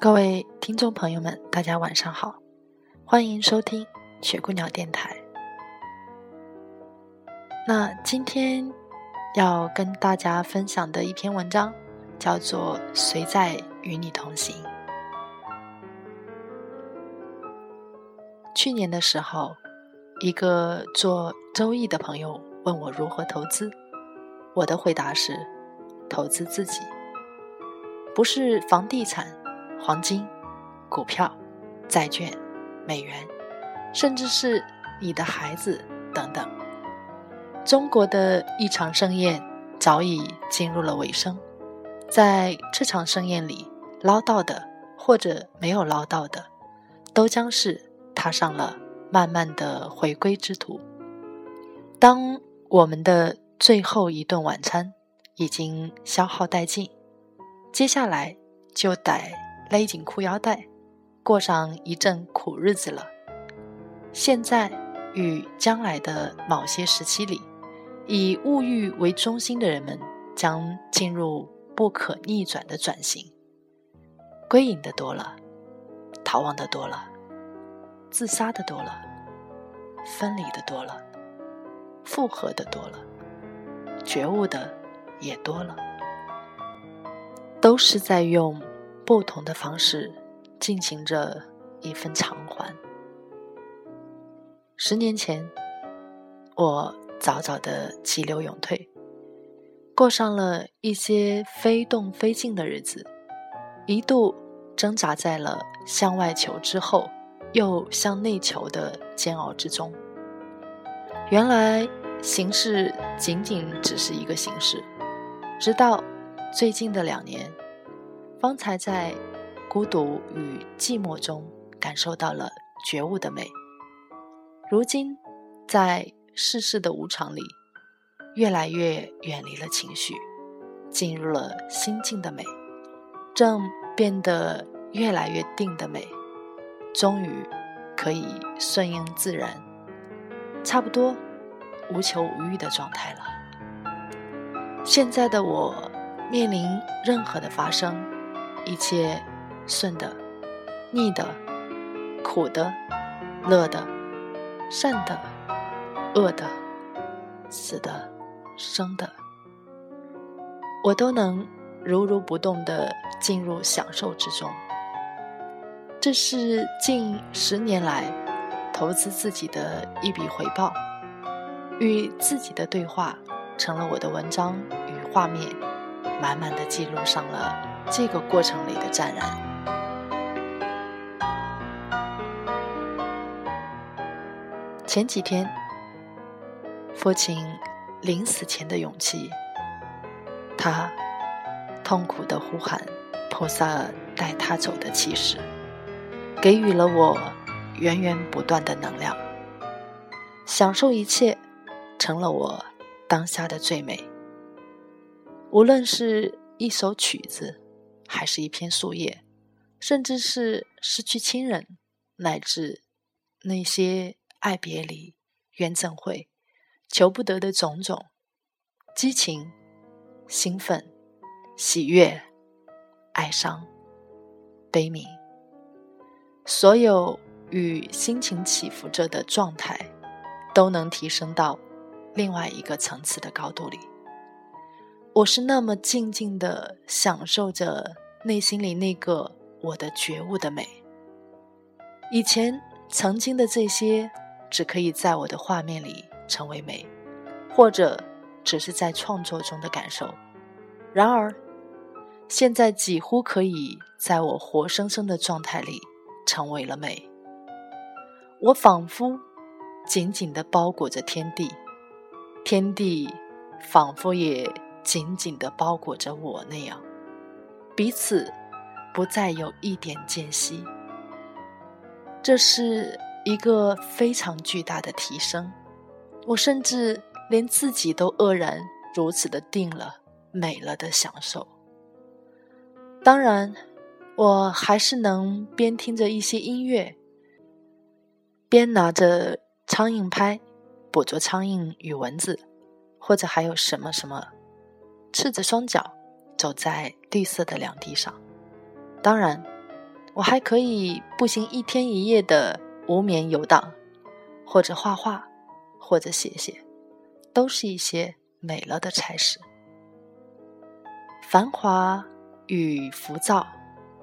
各位听众朋友们，大家晚上好，欢迎收听雪姑娘电台。那今天要跟大家分享的一篇文章叫做《谁在与你同行》。去年的时候，一个做周易的朋友问我如何投资，我的回答是：投资自己，不是房地产。黄金、股票、债券、美元，甚至是你的孩子等等。中国的一场盛宴早已进入了尾声，在这场盛宴里，捞到的或者没有捞到的，都将是踏上了慢慢的回归之途。当我们的最后一顿晚餐已经消耗殆尽，接下来就得。勒紧裤腰带，过上一阵苦日子了。现在与将来的某些时期里，以物欲为中心的人们将进入不可逆转的转型。归隐的多了，逃亡的多了，自杀的多了，分离的多了，复合的多了，觉悟的也多了，都是在用。不同的方式进行着一份偿还。十年前，我早早的急流勇退，过上了一些非动非静的日子，一度挣扎在了向外求之后又向内求的煎熬之中。原来形式仅仅只是一个形式，直到最近的两年。方才在孤独与寂寞中感受到了觉悟的美。如今，在世事的无常里，越来越远离了情绪，进入了心境的美，正变得越来越定的美，终于可以顺应自然，差不多无求无欲的状态了。现在的我，面临任何的发生。一切顺的、逆的、苦的、乐的、善的、恶的、死的、生的，我都能如如不动的进入享受之中。这是近十年来投资自己的一笔回报，与自己的对话成了我的文章与画面，满满的记录上了。这个过程里的湛然。前几天，父亲临死前的勇气，他痛苦的呼喊菩萨带他走的气势，给予了我源源不断的能量。享受一切，成了我当下的最美。无论是一首曲子。还是一片树叶，甚至是失去亲人，乃至那些爱别离、缘怎会、求不得的种种，激情、兴奋、喜悦、哀伤、悲悯，所有与心情起伏着的状态，都能提升到另外一个层次的高度里。我是那么静静的享受着内心里那个我的觉悟的美。以前曾经的这些，只可以在我的画面里成为美，或者只是在创作中的感受。然而，现在几乎可以在我活生生的状态里成为了美。我仿佛紧紧的包裹着天地，天地仿佛也。紧紧地包裹着我那样，彼此不再有一点间隙。这是一个非常巨大的提升，我甚至连自己都愕然如此的定了、美了的享受。当然，我还是能边听着一些音乐，边拿着苍蝇拍捕捉苍蝇与蚊子，或者还有什么什么，赤着双脚走在绿色的凉地上。当然。我还可以步行一天一夜的无眠游荡，或者画画，或者写写，都是一些美了的差事。繁华与浮躁，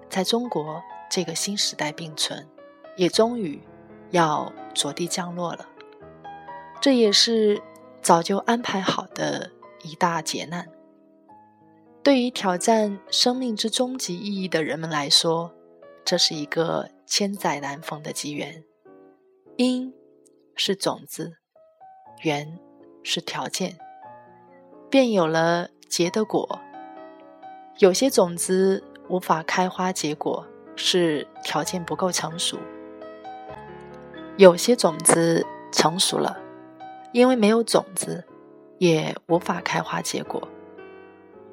在中国这个新时代并存，也终于要着地降落了。这也是早就安排好的一大劫难。对于挑战生命之终极意义的人们来说。这是一个千载难逢的机缘，因是种子，缘是条件，便有了结的果。有些种子无法开花结果，是条件不够成熟；有些种子成熟了，因为没有种子，也无法开花结果。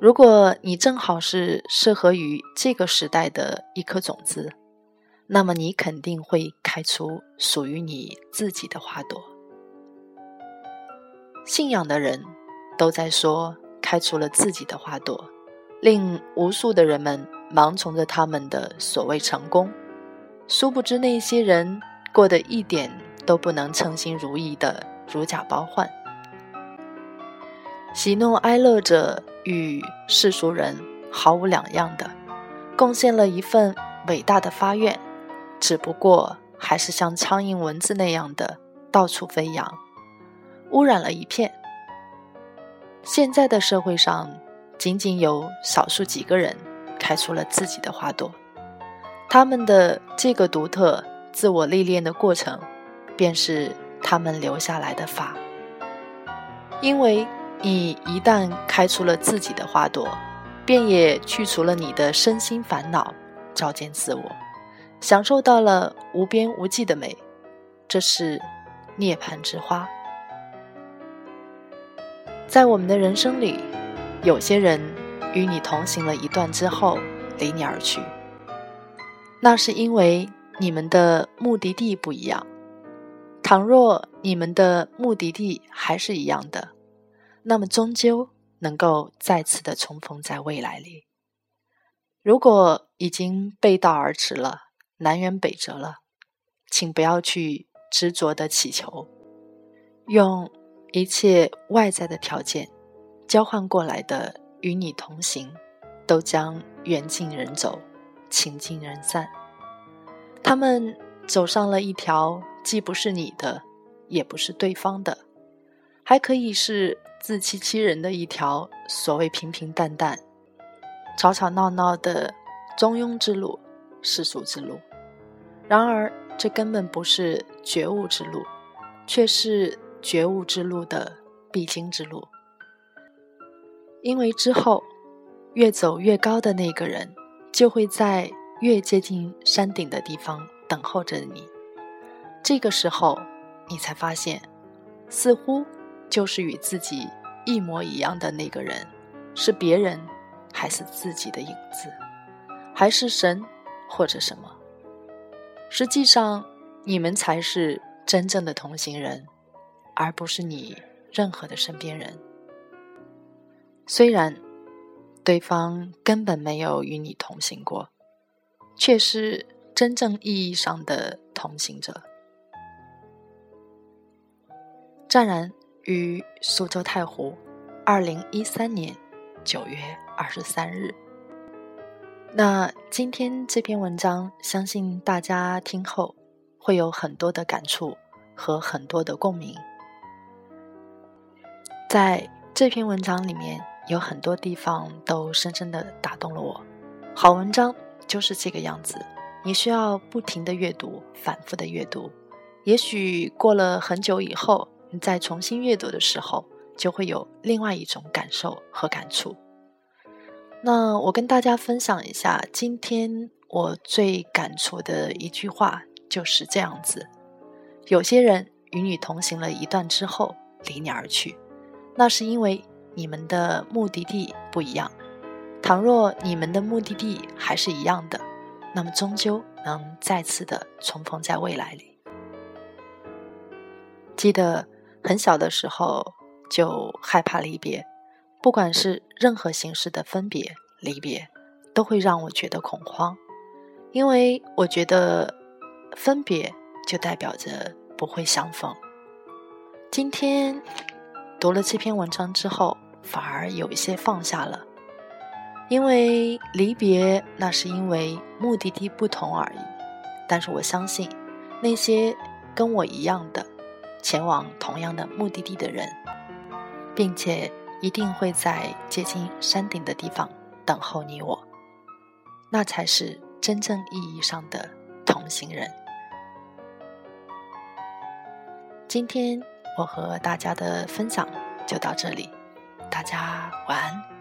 如果你正好是适合于这个时代的一颗种子，那么你肯定会开出属于你自己的花朵。信仰的人都在说开出了自己的花朵，令无数的人们盲从着他们的所谓成功，殊不知那些人过得一点都不能称心如意的如假包换。喜怒哀乐者与世俗人毫无两样的，贡献了一份伟大的发愿，只不过还是像苍蝇、蚊子那样的到处飞扬，污染了一片。现在的社会上，仅仅有少数几个人开出了自己的花朵，他们的这个独特自我历练的过程，便是他们留下来的法，因为。你一旦开出了自己的花朵，便也去除了你的身心烦恼，照见自我，享受到了无边无际的美，这是涅槃之花。在我们的人生里，有些人与你同行了一段之后离你而去，那是因为你们的目的地不一样。倘若你们的目的地还是一样的。那么终究能够再次的重逢在未来里。如果已经背道而驰了，南辕北辙了，请不要去执着的祈求，用一切外在的条件交换过来的与你同行，都将缘尽人走，情尽人散。他们走上了一条既不是你的，也不是对方的，还可以是。自欺欺人的一条所谓平平淡淡、吵吵闹闹的中庸之路、世俗之路，然而这根本不是觉悟之路，却是觉悟之路的必经之路。因为之后越走越高的那个人，就会在越接近山顶的地方等候着你。这个时候，你才发现，似乎。就是与自己一模一样的那个人，是别人，还是自己的影子，还是神，或者什么？实际上，你们才是真正的同行人，而不是你任何的身边人。虽然对方根本没有与你同行过，却是真正意义上的同行者。湛然。于苏州太湖，二零一三年九月二十三日。那今天这篇文章，相信大家听后会有很多的感触和很多的共鸣。在这篇文章里面，有很多地方都深深的打动了我。好文章就是这个样子，你需要不停的阅读，反复的阅读。也许过了很久以后。在重新阅读的时候，就会有另外一种感受和感触。那我跟大家分享一下，今天我最感触的一句话就是这样子：有些人与你同行了一段之后离你而去，那是因为你们的目的地不一样。倘若你们的目的地还是一样的，那么终究能再次的重逢在未来里。记得很小的时候就害怕离别。不管是任何形式的分别、离别，都会让我觉得恐慌，因为我觉得分别就代表着不会相逢。今天读了这篇文章之后，反而有一些放下了，因为离别那是因为目的地不同而已。但是我相信，那些跟我一样的前往同样的目的地的人，并且。一定会在接近山顶的地方等候你我，那才是真正意义上的同行人。今天我和大家的分享就到这里，大家晚安。